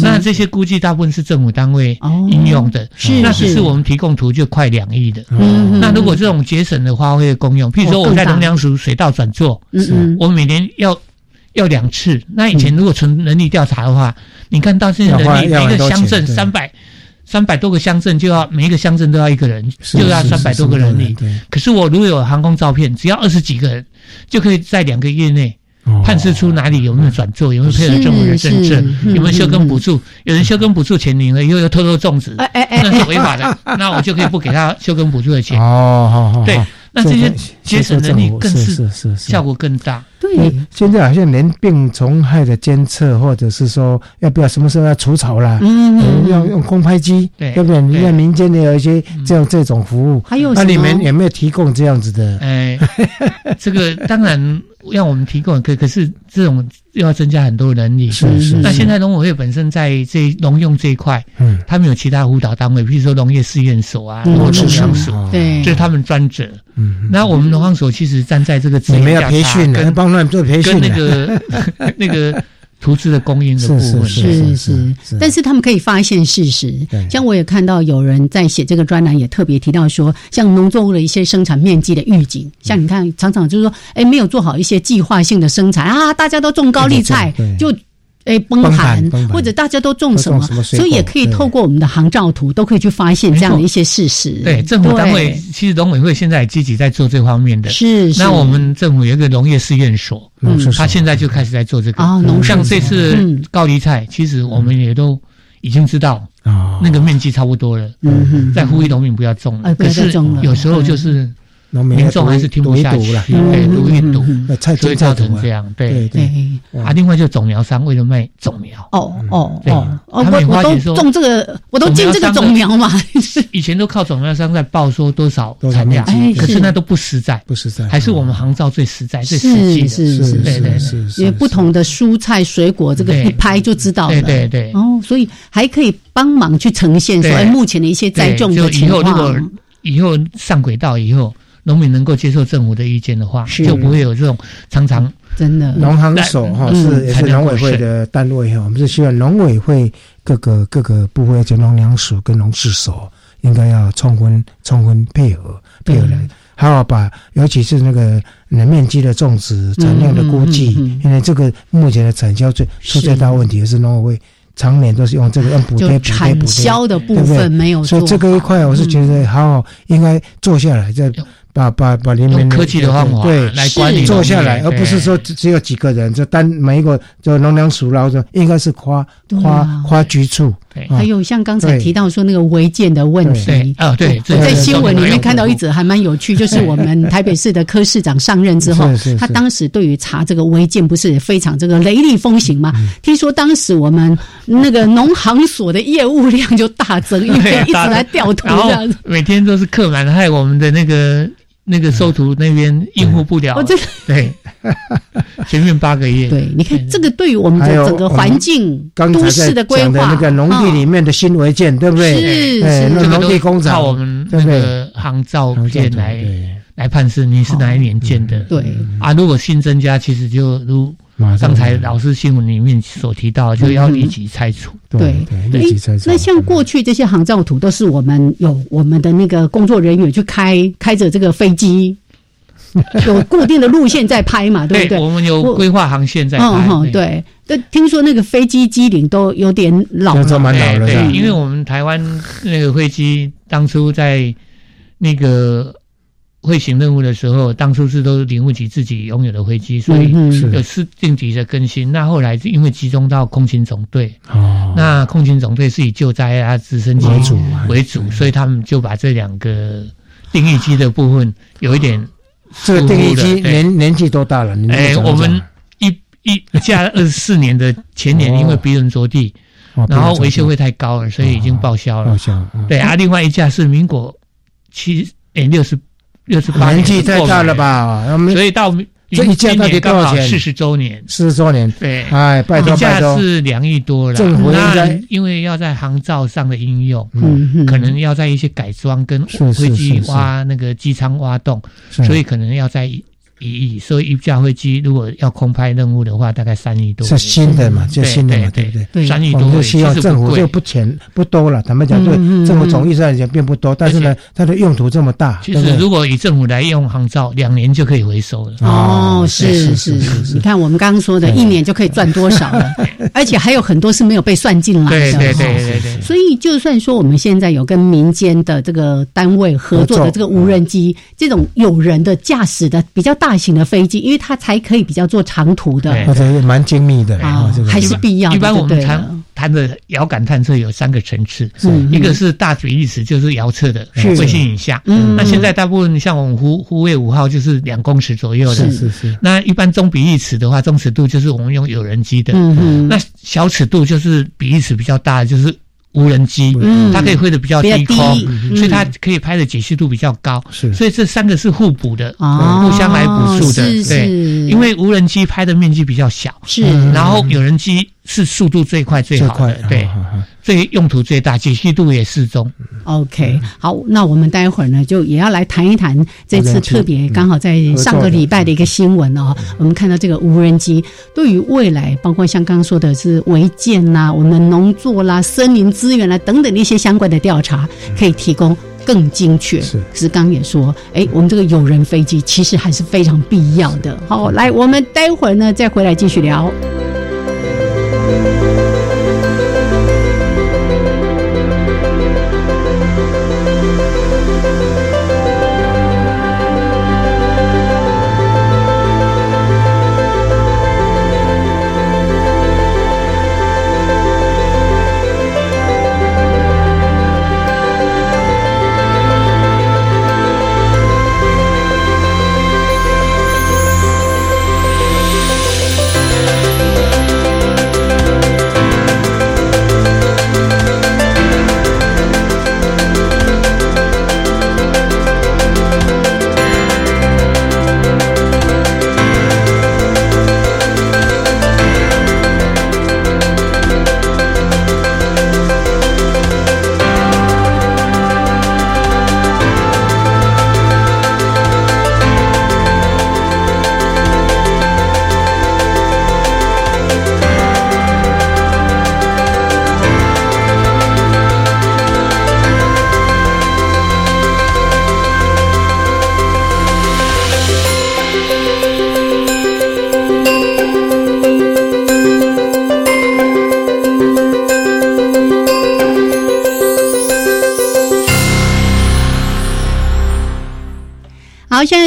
那这些估计大部分是政府单位应用的，那只是我们提供图就快两亿的。那如果这种节省的话，会公用，譬如说我在农粮署水稻转做，我每年要要两次。那以前如果纯人力调查的话，你看到现在人力每个乡镇三百。三百多个乡镇就要每一个乡镇都要一个人，就要三百多个人力。可是我如果有航空照片，只要二十几个人，就可以在两个月内判示出哪里有没有转做，有没有配合政府的政策，有没有休耕补助。有人休耕补助钱领了，又偷偷种植，那是违法的。那我就可以不给他休耕补助的钱。哦，好好。对。那这些节省能力更是是是效果更大。对，现在好像连病虫害的监测，或者是说要不要什么时候要除草啦，嗯，要用空拍机，对要不然？你看民间的有一些这样这种服务，还有那你们有没有提供这样子的？哎，这个当然。让我们提供可可是这种又要增加很多能力。是是。那现在农委会本身在这农用这一块，嗯，他们有其他辅导单位，比如说农业试验所啊，农粮所，对，这是他们专责。嗯。那我们农行所其实站在这个你们要培训，跟帮他们做培训，跟那个 [laughs] [laughs] 那个。图资的供应的部分。是是，但是他们可以发现事实。像我也看到有人在写这个专栏，也特别提到说，像农作物的一些生产面积的预警，像你看，常常就是说，哎，没有做好一些计划性的生产啊，大家都种高丽菜就。哎，崩盘，或者大家都种什么，所以也可以透过我们的航照图，都可以去发现这样的一些事实。对，政府单位其实农委会现在积极在做这方面的。是，那我们政府有一个农业试验所，嗯，他现在就开始在做这个。啊，农像这次高丽菜，其实我们也都已经知道啊，那个面积差不多了。嗯哼，在呼吁农民不要种了。可是有时候就是。民众还是听不下去，对，读一读，所以造成这样，对对。啊，另外就种苗商为了卖种苗，哦哦哦，他们我都种这个，我都进这个种苗嘛。[laughs] 以前都靠种苗商在报说多少产量，可是那都不实在，不实在，还是我们杭照最实在、最实际的，是是是是。因为不同的蔬菜水果，这个一拍就知道了，对对对。哦，所以还可以帮忙去呈现说目前的一些栽种的情况。以后如果以后上轨道以后。农民能够接受政府的意见的话，就不会有这种常常真的。农行所哈是也是农委会的单位哈，我们是希望农委会各个各个部会，就农粮署跟农事所，应该要充分充分配合配合来，还要把尤其是那个面积的种植产量的估计，因为这个目前的产销最出最大问题的是农委会常年都是用这个用补贴补贴补贴销的部分没有，所以这个一块我是觉得好好应该做下来再。把把把里面科技的方法对来管理做下来，而不是说只只有几个人，就单每一个就农粮署然后应该是跨跨跨局处。对，还有像刚才提到说那个违建的问题啊，对，我在新闻里面看到一则还蛮有趣，就是我们台北市的柯市长上任之后，他当时对于查这个违建不是非常这个雷厉风行吗？听说当时我们那个农行所的业务量就大增，因为一直来调图这样子，每天都是客满，害我们的那个。那个收徒那边应付不了，对，[laughs] 前面八个月。对，你看这个对于我们的整个环境、都市的规划，那个农地里面的新违建，对不对？是是，这个都靠我们那个航照片来来判是你是哪一年建的。对啊，如果新增加，其实就如。刚才老师新闻里面所提到，就要立即拆除。对对，立即拆除。那像过去这些航照图，都是我们有我们的那个工作人员去开 [laughs] 开着这个飞机 [laughs] 有固定的路线在拍嘛，[laughs] 对不对？我们有规划航线在拍。嗯，对。但听说那个飞机机龄都有点老了，蛮老了。对，因为我们台湾那个飞机当初在那个会行任务的时候，当初是都是领悟起自己拥有的飞机，所以有是定期的更新。那后来因为集中到空勤总队，哦，那空勤总队是以救灾啊、直升机为主为主，所以他们就把这两个定义机的部分有一点。这个定义机年年纪多大了？哎，我们。一一架二十四年的前年，因为鼻人着地，然后维修费太高了，所以已经报销了。报销。对啊，另外一架是民国七哎六十六十八年纪太大了吧？所以到这一架到底多少钱？四十周年。四十周年。对。哎，拜托拜托。是两亿多了。政府应该因为要在航照上的应用，嗯可能要在一些改装跟飞机挖那个机舱挖洞，所以可能要在。一亿，所以一架飞机如果要空拍任务的话，大概三亿多。是新的嘛？就新的嘛，对不对？三亿多，就希望政府就不钱不多了。坦白讲，对政府总预算来讲并不多，但是呢，它的用途这么大。其实如果以政府来用航照，两年就可以回收了。哦，是是是，你看我们刚刚说的，一年就可以赚多少了？[laughs] 而且还有很多是没有被算进来的。对对对对对。所以就算说我们现在有跟民间的这个单位合作的这个无人机，这种有人的驾驶的比较大型的飞机。因为它才可以比较做长途的，或者蛮精密的啊，还是必要。一般我们谈谈的遥感探测有三个层次，一个是大比例尺，就是遥测的卫星影像。那现在大部分像我们呼呼卫五号就是两公尺左右的，是是是。那一般中比例尺的话，中尺度就是我们用有人机的，那小尺度就是比例尺比较大，就是。无人机，它可以飞得比较低空，所以它可以拍的解析度比较高。是，所以这三个是互补的，互相来补助的。对，因为无人机拍的面积比较小，是，然后有人机。是速度最快最好的，对，最用途最大，解析度也适中。OK，好，那我们待会儿呢，就也要来谈一谈这次特别刚好在上个礼拜的一个新闻哦。我们看到这个无人机对于未来，包括像刚刚说的是违建啦、我们农作啦、森林资源啦等等的一些相关的调查，可以提供更精确。是，是刚也说，哎，我们这个有人飞机其实还是非常必要的。好，来，我们待会儿呢再回来继续聊。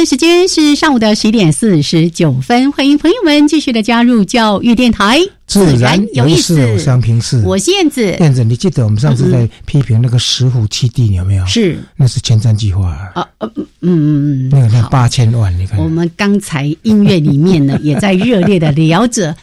时间是上午的十一点四十九分，欢迎朋友们继续的加入教育电台，自然有意思。相平视，我是燕子。燕子，你记得我们上次在批评那个石虎基地有没有？是，那是前瞻计划啊。呃，嗯嗯，那个那八千万，你看。我们刚才音乐里面呢，也在热烈的聊着，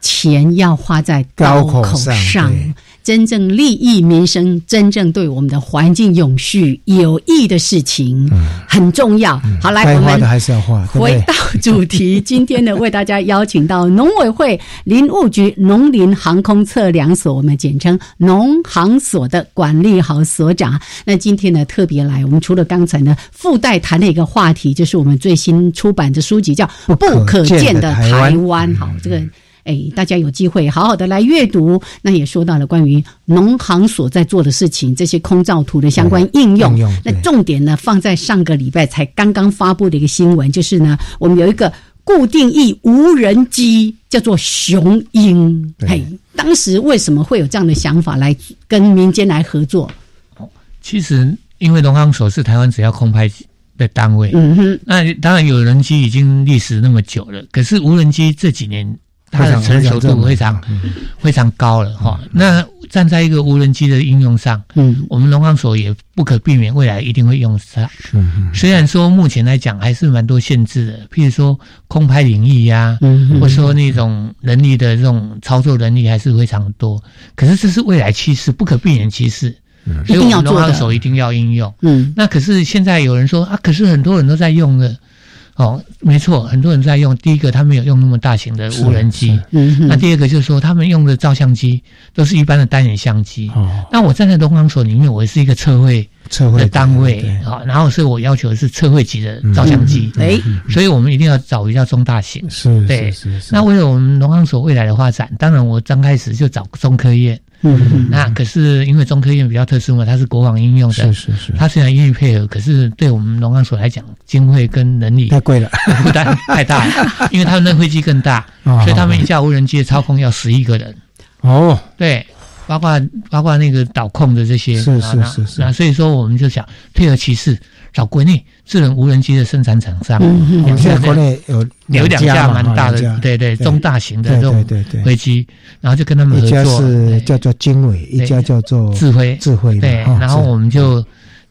钱要花在刀口上。[laughs] 真正利益民生、真正对我们的环境永续有益的事情很重要。好，来我们还是要画。回到主题，今天呢，为大家邀请到农委会林务局农林航空测量所，我们简称农航所的管理好所长。那今天呢，特别来，我们除了刚才呢附带谈的一个话题，就是我们最新出版的书籍叫《不可见的台湾》。好，这个。哎，大家有机会好好的来阅读。那也说到了关于农行所在做的事情，这些空照图的相关应用。那重点呢，放在上个礼拜才刚刚发布的一个新闻，就是呢，我们有一个固定翼无人机，叫做雄鹰。嘿，当时为什么会有这样的想法来跟民间来合作？哦，其实因为农行所是台湾只要空拍。的单位，嗯哼，那当然有人机已经历史那么久了，可是无人机这几年它的成熟度非常非常高了哈。那站在一个无人机的应用上，嗯，我们农行所也不可避免未来一定会用它。虽然说目前来讲还是蛮多限制的，譬如说空拍领域呀，嗯或说那种人力的这种操作能力还是非常多。可是这是未来趋势，不可避免趋势。所以我们做的，手一定要应用。嗯，那可是现在有人说啊，可是很多人都在用的。哦，没错，很多人在用。第一个，他没有用那么大型的无人机。嗯，那第二个就是说，他们用的照相机都是一般的单眼相机。哦，那我站在东方所里面，我是一个测绘测绘的单位啊，然后是我要求的是测绘级的照相机。哎，所以我们一定要找比较中大型。是，对，是是那为了我们农行所未来的发展，当然我刚开始就找中科院。嗯，那可是因为中科院比较特殊嘛，它是国防应用的，是是是。它虽然愿意配合，可是对我们农行所来讲，经费跟能力太贵了，负担太大了。[laughs] 因为他们的飞机更大，所以他们一架无人机的操控要十一个人。哦，对，包括包括那个导控的这些，是是是是。那所以说，我们就想退而其次。找国内智能无人机的生产厂商，现在国内有有两架蛮大的，对对，中大型的这种飞机，然后就跟他们合作，一家是叫做经纬，一家叫做智慧。智慧，对，然后我们就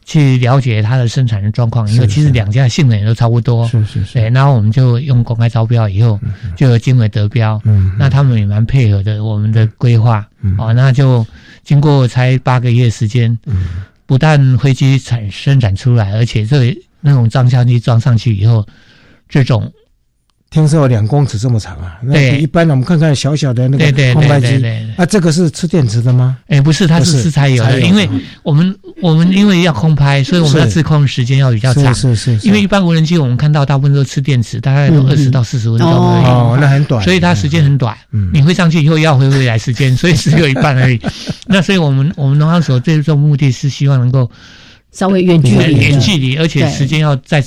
去了解它的生产的状况，因为其实两家性能也都差不多，是是是，对，然后我们就用公开招标以后，就有经纬得标，嗯，那他们也蛮配合的，我们的规划，哦，那就经过才八个月时间，嗯。不但飞机产生产出来，而且这那种照相机装上去以后，这种听说有两公尺这么长啊？对，一般的我们看看小小的那个空拍机，啊，这个是吃电池的吗？哎，不是，它是吃柴油的，因为我们。我们因为要空拍，所以我们要自控时间要比较长。是是是。因为一般无人机我们看到大部分都吃电池，大概都二十到四十分钟而已。哦，那很短。所以它时间很短。嗯。你会上去以后要回回来时间，所以只有一半而已。[laughs] 那所以我们我们农行所最终目的是希望能够稍微远距离、远距离，而且时间要在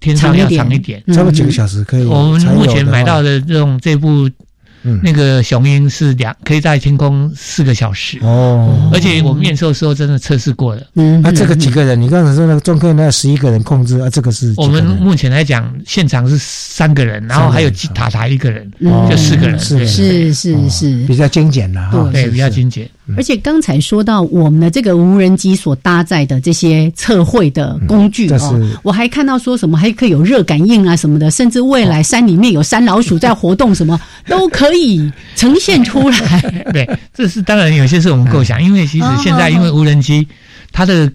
天上要长一点，差不多几个小时可以。我们目前买到的这种这部。那个雄鹰是两可以在天空四个小时。哦，而且我们验收的时候真的测试过了。嗯，那这个几个人？你刚才说那个中科那十一个人控制啊，这个是？我们目前来讲，现场是三个人，然后还有塔台一个人，就四个人。是是是是，比较精简了哈。对，比较精简。而且刚才说到我们的这个无人机所搭载的这些测绘的工具哦，我还看到说什么还可以有热感应啊什么的，甚至未来山里面有山老鼠在活动，什么 [laughs] 都可以呈现出来。[laughs] 对，这是当然有些是我们构想，因为其实现在因为无人机它的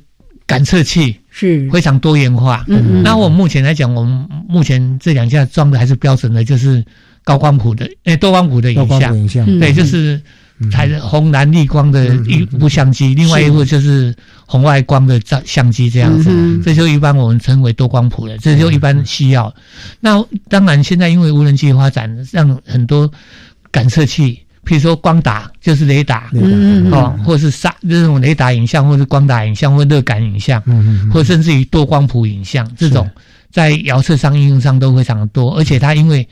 感测器是非常多元化。嗯嗯。那我目前来讲，我们目前这两架装的还是标准的，就是高光谱的，诶，多光谱的影像。对，就是。采红蓝绿光的一部相机，另外一部就是红外光的照相机，这样子，这就一般我们称为多光谱的，这就一般需要。那当然，现在因为无人机发展，让很多感测器，譬如说光打就是雷达，哦，或是杀这种雷达影像，或是光打影像，或热感影像，或甚至于多光谱影像这种。在遥测上应用上都非常多，而且它因为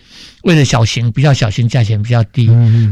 为了小型比较小型，价钱比较低，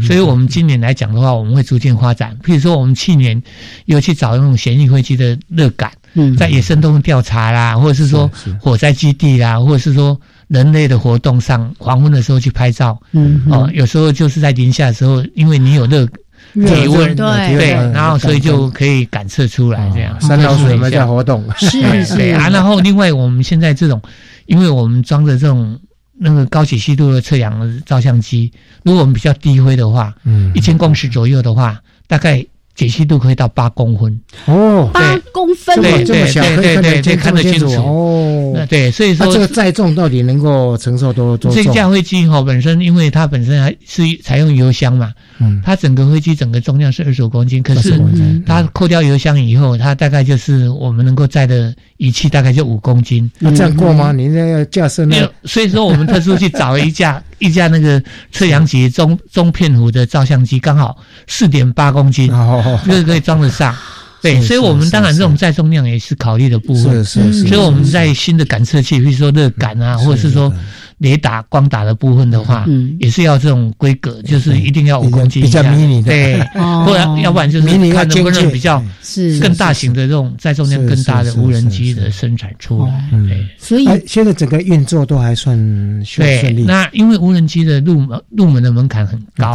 所以我们今年来讲的话，我们会逐渐发展。譬如说，我们去年有去找那种旋翼飞机的热感，在野生动物调查啦，或者是说火灾基地啦，或者是说人类的活动上，黄昏的时候去拍照，嗯哦，有时候就是在零下的时候，因为你有热。体温对，然后所以就可以感测出来这样。三老鼠有没有在活动？[laughs] 是是啊，然后另外我们现在这种，因为我们装着这种那个高解析度的测氧照相机，如果我们比较低灰的话，嗯，一千公尺左右的话，大概解析度可以到八公分哦，八公分，对对对对对，看得清楚哦。对，所以说这个载重到底能够承受多多重？这架飞机哈本身，因为它本身还是采用油箱嘛，嗯，它整个飞机整个重量是二十五公斤，可是它扣掉油箱以后，它大概就是我们能够载的仪器大概就五公斤。那这样过吗？你那要架设那？所以说我们特殊去找一架一架那个测量级中中片幅的照相机，刚好四点八公斤。这个可以装得上，[laughs] 对，所以我们当然这种载重量也是考虑的部分。是是是。所以我们在新的感测器，比如说热感啊，或者是说雷达、光打的部分的话，也是要这种规格，就是一定要五公斤比较迷你的，对，[laughs] 或者要不然就是看能不能比较是更大型的这种载重量更大的无人机的生产出来。对，所以现在整个运作都还算顺利。那因为无人机的入门入门的门槛很高，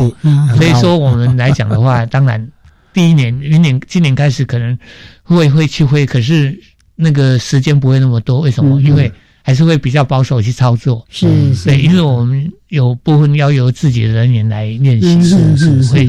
所以说我们来讲的话，[laughs] 当然。第一年，明年、今年开始可能会会去会，可是那个时间不会那么多。为什么？因为还是会比较保守去操作。是，对，因为我们有部分要由自己的人员来练习，是是会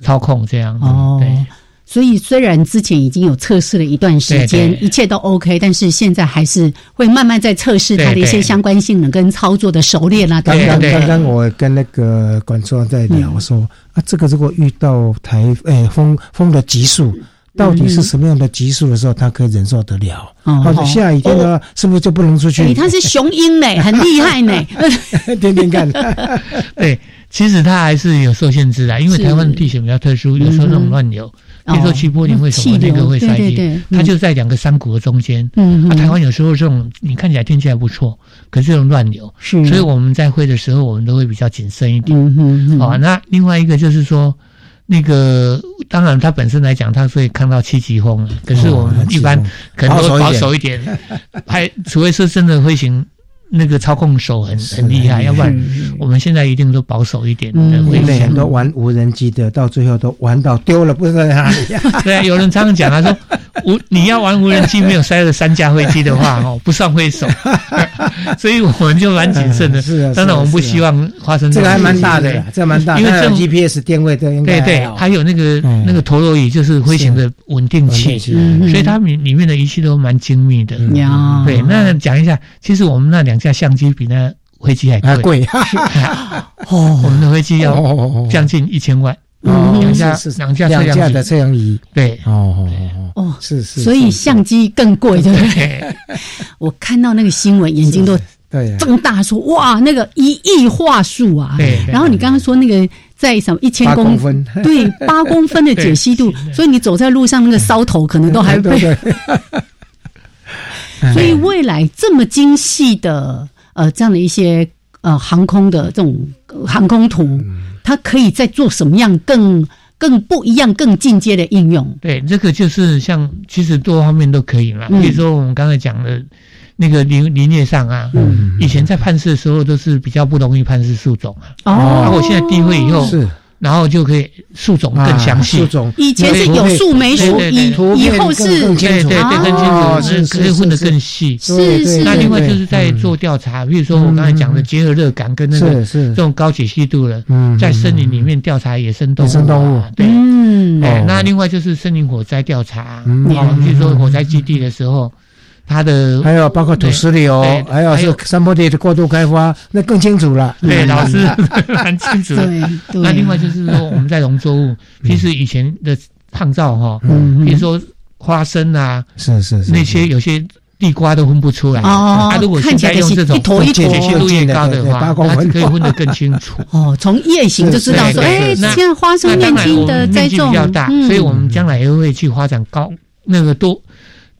操控这样。哦，对。所以虽然之前已经有测试了一段时间，一切都 OK，但是现在还是会慢慢在测试它的一些相关性能跟操作的熟练啊。刚刚刚刚我跟那个管仲在聊说啊，这个如果遇到台哎风风的急速，到底是什么样的急速的时候，它可以忍受得了？或者下雨天呢，是不是就不能出去？它是雄鹰呢，[laughs] 很厉害呢，[laughs] 天天看。[laughs] 对，其实它还是有受限制的，因为台湾的地形比较特殊，有时候那种乱流。比如说七波林为什么那个会衰竭？它就在两个山谷的中间。嗯，啊，台湾有时候这种你看起来天气还不错，可是这种乱流，是，所以我们在会的时候，我们都会比较谨慎一点。嗯嗯。好，那另外一个就是说，那个当然它本身来讲，它会看到七级风，可是我们一般可能都保守一点，还除非是真的飞行。那个操控手很很厉害，要不然我们现在一定都保守一点的。因为很多玩无人机的，到最后都玩到丢了，不知道在哪里。[laughs] 对啊，有人常常讲，他说无你要玩无人机，没有塞了三架飞机的话，哦，不算会手。[laughs] 所以我们就蛮谨慎的。是啊，当然我们不希望发生这个还蛮大的，这蛮大，因为 GPS 定位的应该对对，还有那个那个陀螺仪，就是飞行的稳定器，所以它里里面的仪器都蛮精密的。对，那讲一下，其实我们那两。架相机比那飞机还贵，[laughs] 哦，我们的飞机要将近一千万，两架两架两架的摄像仪，对，哦哦哦，是是，所以相机更贵，对不对？[laughs] 我看到那个新闻，眼睛都对。睁大，说哇，那个一亿画素啊！对，然后你刚刚说那个在什么一千公分，对，八公分的解析度，[laughs] 所以你走在路上那个梢头可能都还被。所以未来这么精细的。呃，这样的一些呃航空的这种航空图，它可以在做什么样更更不一样、更进阶的应用？对，这个就是像其实多方面都可以嘛。比如说我们刚才讲的那个林林业上啊，以前在判试的时候都是比较不容易判试树种啊。哦，我现在低位以后是。然后就可以树种更详细，树种以前是有树没树，以以后是对对对更清楚，可以分得更细。是是。那另外就是在做调查，比如说我刚才讲的结合热感跟那个这种高解析度的，在森林里面调查野生动物。野生动物。对。哎，那另外就是森林火灾调查，比如说火灾基地的时候。它的还有包括土石流，还有是山坡地的过度开发，那更清楚了。对，老师 [laughs] 蛮清楚。对，那另外就是说，我们在农作物，其实以前的抗造哈，比如说花生啊，是是是，那些有些地瓜都分不出来。哦，它如果现在用这种一坨一坨解析度越高的话，它可以分得更清楚。[laughs] 哦，从叶形就知道说，哎，现在花生面积的栽种比较大，所以我们将来也会去发展高那个多。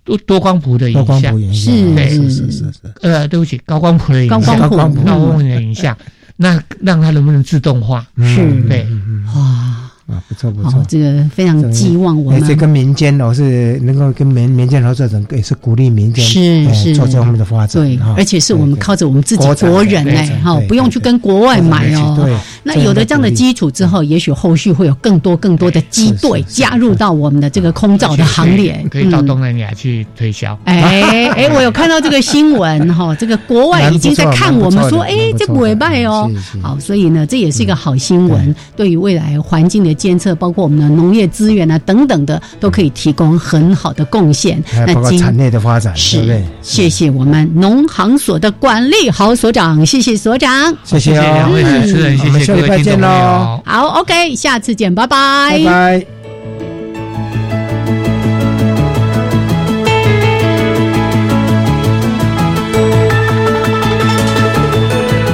多多光谱的影像。是是是是是。呃，对不起，高光谱的影像，高光谱。高光谱的影像，那让它能不能自动化？是，对，哇。啊，不错不错，这个非常寄望我们。这跟民间哦是能够跟民民间合作，整个也是鼓励民间是是。做这方面的发展。对，而且是我们靠着我们自己国人哎，哈，不用去跟国外买哦。对，那有了这样的基础之后，也许后续会有更多更多的机队加入到我们的这个空照的行列，可以到东南亚去推销。哎哎，[laughs] 我有看到这个新闻哈，这个国外已经在看我们说，哎，这不会败哦。好，所以呢，这也是一个好新闻，对于未来环境的监测，包括我们的农业资源啊等等的，都可以提供很好的贡献。那包括产业的发展，是谢谢我们农行所的管理好所长，谢谢所长，谢谢两位主持人，谢谢各位听众朋友。好，OK，下次见，拜拜，拜拜。